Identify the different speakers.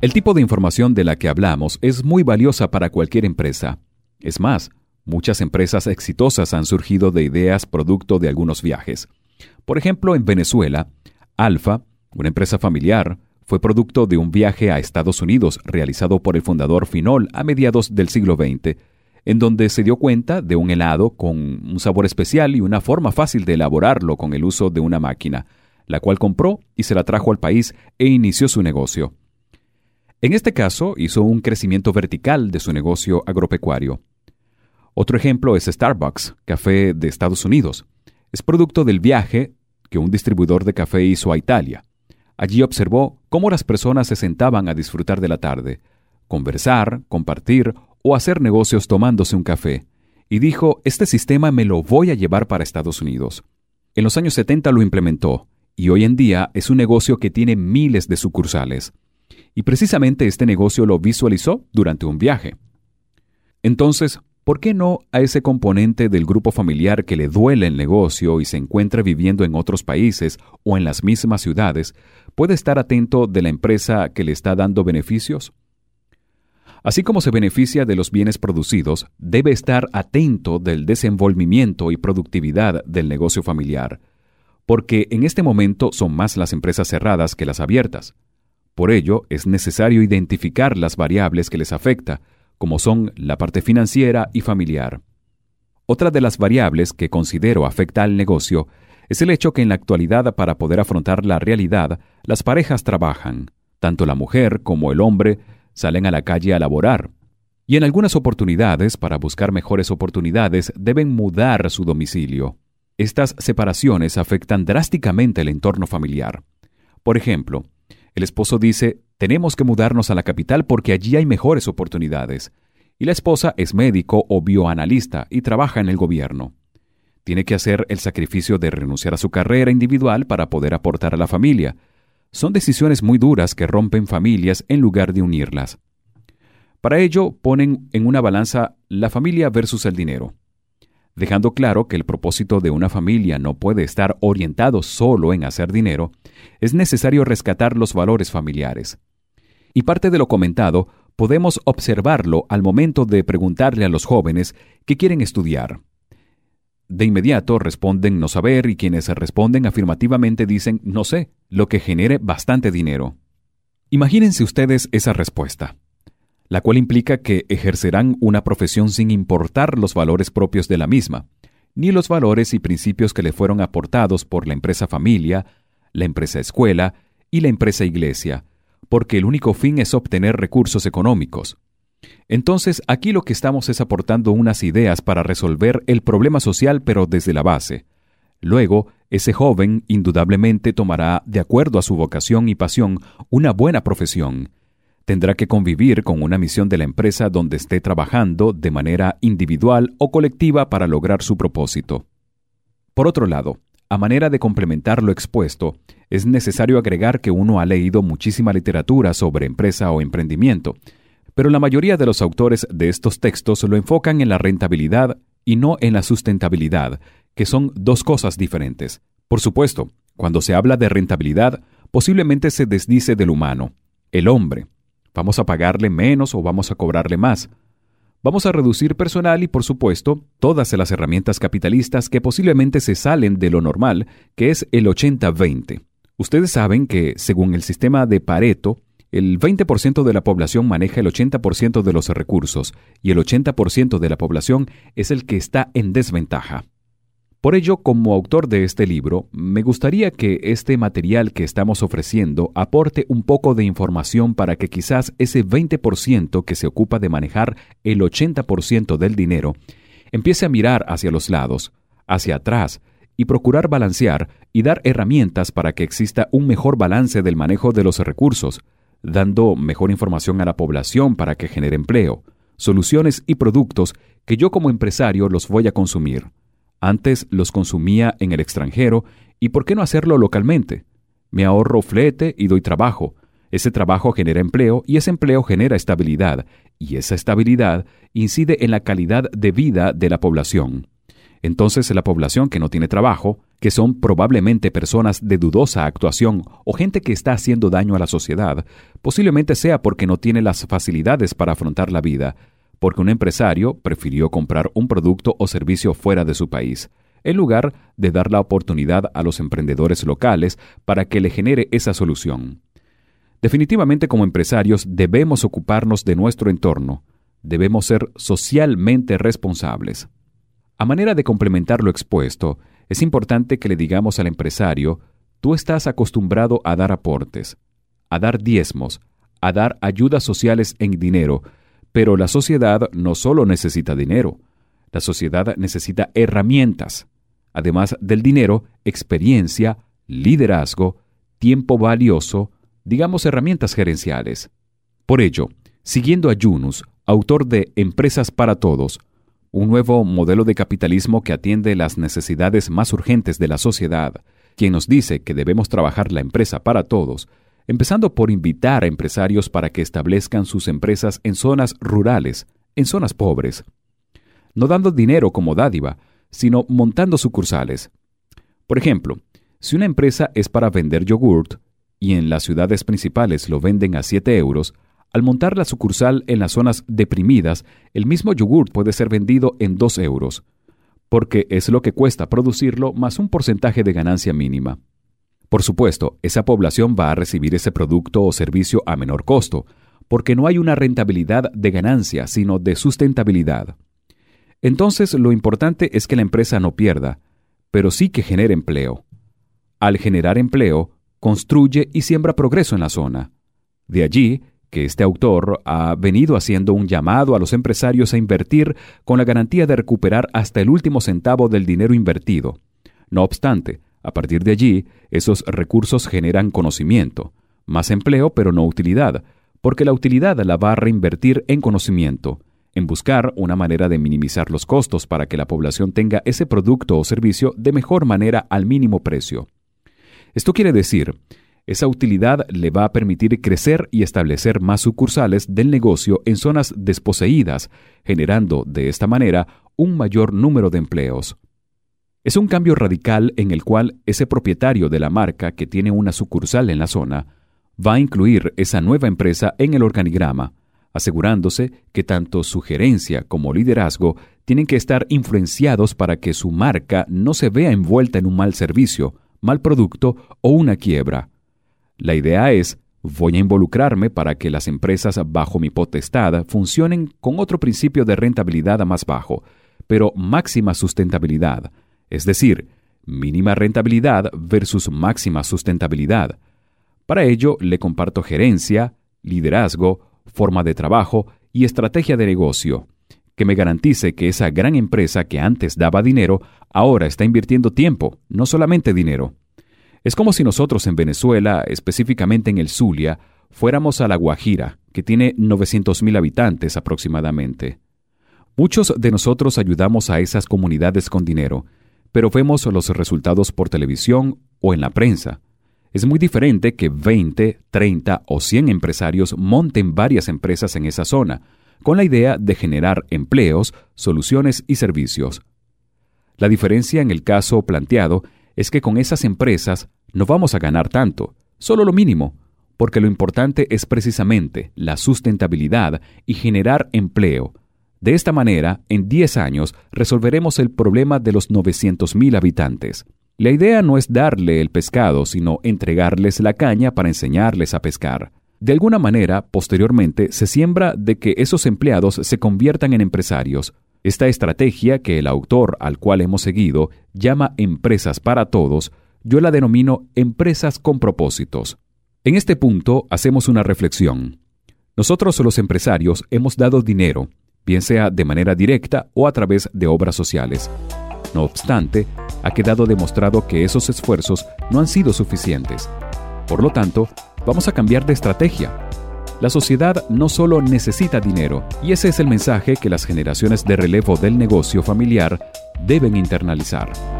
Speaker 1: El tipo de información de la que hablamos es muy valiosa para cualquier empresa. Es más, muchas empresas exitosas han surgido de ideas producto de algunos viajes. Por ejemplo, en Venezuela, Alfa, una empresa familiar, fue producto de un viaje a Estados Unidos realizado por el fundador Finol a mediados del siglo XX, en donde se dio cuenta de un helado con un sabor especial y una forma fácil de elaborarlo con el uso de una máquina, la cual compró y se la trajo al país e inició su negocio. En este caso, hizo un crecimiento vertical de su negocio agropecuario. Otro ejemplo es Starbucks, café de Estados Unidos. Es producto del viaje que un distribuidor de café hizo a Italia. Allí observó cómo las personas se sentaban a disfrutar de la tarde, conversar, compartir o hacer negocios tomándose un café, y dijo, este sistema me lo voy a llevar para Estados Unidos. En los años 70 lo implementó, y hoy en día es un negocio que tiene miles de sucursales. Y precisamente este negocio lo visualizó durante un viaje. Entonces, ¿por qué no a ese componente del grupo familiar que le duele el negocio y se encuentra viviendo en otros países o en las mismas ciudades, puede estar atento de la empresa que le está dando beneficios? Así como se beneficia de los bienes producidos, debe estar atento del desenvolvimiento y productividad del negocio familiar, porque en este momento son más las empresas cerradas que las abiertas. Por ello, es necesario identificar las variables que les afecta, como son la parte financiera y familiar. Otra de las variables que considero afecta al negocio es el hecho que en la actualidad para poder afrontar la realidad, las parejas trabajan. Tanto la mujer como el hombre salen a la calle a laborar. Y en algunas oportunidades, para buscar mejores oportunidades, deben mudar su domicilio. Estas separaciones afectan drásticamente el entorno familiar. Por ejemplo, el esposo dice, tenemos que mudarnos a la capital porque allí hay mejores oportunidades. Y la esposa es médico o bioanalista y trabaja en el gobierno. Tiene que hacer el sacrificio de renunciar a su carrera individual para poder aportar a la familia. Son decisiones muy duras que rompen familias en lugar de unirlas. Para ello ponen en una balanza la familia versus el dinero dejando claro que el propósito de una familia no puede estar orientado solo en hacer dinero, es necesario rescatar los valores familiares. Y parte de lo comentado podemos observarlo al momento de preguntarle a los jóvenes que quieren estudiar. De inmediato responden no saber y quienes responden afirmativamente dicen no sé, lo que genere bastante dinero. Imagínense ustedes esa respuesta la cual implica que ejercerán una profesión sin importar los valores propios de la misma, ni los valores y principios que le fueron aportados por la empresa familia, la empresa escuela y la empresa iglesia, porque el único fin es obtener recursos económicos. Entonces, aquí lo que estamos es aportando unas ideas para resolver el problema social pero desde la base. Luego, ese joven indudablemente tomará, de acuerdo a su vocación y pasión, una buena profesión, tendrá que convivir con una misión de la empresa donde esté trabajando de manera individual o colectiva para lograr su propósito. Por otro lado, a manera de complementar lo expuesto, es necesario agregar que uno ha leído muchísima literatura sobre empresa o emprendimiento, pero la mayoría de los autores de estos textos lo enfocan en la rentabilidad y no en la sustentabilidad, que son dos cosas diferentes. Por supuesto, cuando se habla de rentabilidad, posiblemente se desdice del humano, el hombre, ¿Vamos a pagarle menos o vamos a cobrarle más? Vamos a reducir personal y, por supuesto, todas las herramientas capitalistas que posiblemente se salen de lo normal, que es el 80-20. Ustedes saben que, según el sistema de Pareto, el 20% de la población maneja el 80% de los recursos y el 80% de la población es el que está en desventaja. Por ello, como autor de este libro, me gustaría que este material que estamos ofreciendo aporte un poco de información para que quizás ese 20% que se ocupa de manejar el 80% del dinero empiece a mirar hacia los lados, hacia atrás, y procurar balancear y dar herramientas para que exista un mejor balance del manejo de los recursos, dando mejor información a la población para que genere empleo, soluciones y productos que yo como empresario los voy a consumir. Antes los consumía en el extranjero y ¿por qué no hacerlo localmente? Me ahorro flete y doy trabajo. Ese trabajo genera empleo y ese empleo genera estabilidad y esa estabilidad incide en la calidad de vida de la población. Entonces la población que no tiene trabajo, que son probablemente personas de dudosa actuación o gente que está haciendo daño a la sociedad, posiblemente sea porque no tiene las facilidades para afrontar la vida, porque un empresario prefirió comprar un producto o servicio fuera de su país, en lugar de dar la oportunidad a los emprendedores locales para que le genere esa solución. Definitivamente como empresarios debemos ocuparnos de nuestro entorno, debemos ser socialmente responsables. A manera de complementar lo expuesto, es importante que le digamos al empresario, tú estás acostumbrado a dar aportes, a dar diezmos, a dar ayudas sociales en dinero, pero la sociedad no solo necesita dinero, la sociedad necesita herramientas. Además del dinero, experiencia, liderazgo, tiempo valioso, digamos herramientas gerenciales. Por ello, siguiendo a Yunus, autor de Empresas para Todos, un nuevo modelo de capitalismo que atiende las necesidades más urgentes de la sociedad, quien nos dice que debemos trabajar la empresa para todos, empezando por invitar a empresarios para que establezcan sus empresas en zonas rurales, en zonas pobres, no dando dinero como dádiva, sino montando sucursales. Por ejemplo, si una empresa es para vender yogurt y en las ciudades principales lo venden a 7 euros, al montar la sucursal en las zonas deprimidas, el mismo yogurt puede ser vendido en 2 euros, porque es lo que cuesta producirlo más un porcentaje de ganancia mínima. Por supuesto, esa población va a recibir ese producto o servicio a menor costo, porque no hay una rentabilidad de ganancia, sino de sustentabilidad. Entonces, lo importante es que la empresa no pierda, pero sí que genere empleo. Al generar empleo, construye y siembra progreso en la zona. De allí que este autor ha venido haciendo un llamado a los empresarios a invertir con la garantía de recuperar hasta el último centavo del dinero invertido. No obstante, a partir de allí, esos recursos generan conocimiento, más empleo pero no utilidad, porque la utilidad la va a reinvertir en conocimiento, en buscar una manera de minimizar los costos para que la población tenga ese producto o servicio de mejor manera al mínimo precio. Esto quiere decir esa utilidad le va a permitir crecer y establecer más sucursales del negocio en zonas desposeídas, generando de esta manera un mayor número de empleos. Es un cambio radical en el cual ese propietario de la marca que tiene una sucursal en la zona va a incluir esa nueva empresa en el organigrama, asegurándose que tanto su gerencia como liderazgo tienen que estar influenciados para que su marca no se vea envuelta en un mal servicio, mal producto o una quiebra. La idea es, voy a involucrarme para que las empresas bajo mi potestad funcionen con otro principio de rentabilidad más bajo, pero máxima sustentabilidad, es decir, mínima rentabilidad versus máxima sustentabilidad. Para ello le comparto gerencia, liderazgo, forma de trabajo y estrategia de negocio, que me garantice que esa gran empresa que antes daba dinero, ahora está invirtiendo tiempo, no solamente dinero. Es como si nosotros en Venezuela, específicamente en el Zulia, fuéramos a La Guajira, que tiene 900.000 habitantes aproximadamente. Muchos de nosotros ayudamos a esas comunidades con dinero, pero vemos los resultados por televisión o en la prensa. Es muy diferente que 20, 30 o 100 empresarios monten varias empresas en esa zona, con la idea de generar empleos, soluciones y servicios. La diferencia en el caso planteado es que con esas empresas no vamos a ganar tanto, solo lo mínimo, porque lo importante es precisamente la sustentabilidad y generar empleo. De esta manera, en 10 años resolveremos el problema de los 900.000 habitantes. La idea no es darle el pescado, sino entregarles la caña para enseñarles a pescar. De alguna manera, posteriormente, se siembra de que esos empleados se conviertan en empresarios, esta estrategia que el autor al cual hemos seguido llama empresas para todos, yo la denomino empresas con propósitos. En este punto hacemos una reflexión. Nosotros los empresarios hemos dado dinero, bien sea de manera directa o a través de obras sociales. No obstante, ha quedado demostrado que esos esfuerzos no han sido suficientes. Por lo tanto, vamos a cambiar de estrategia la sociedad no solo necesita dinero, y ese es el mensaje que las generaciones de relevo del negocio familiar deben internalizar.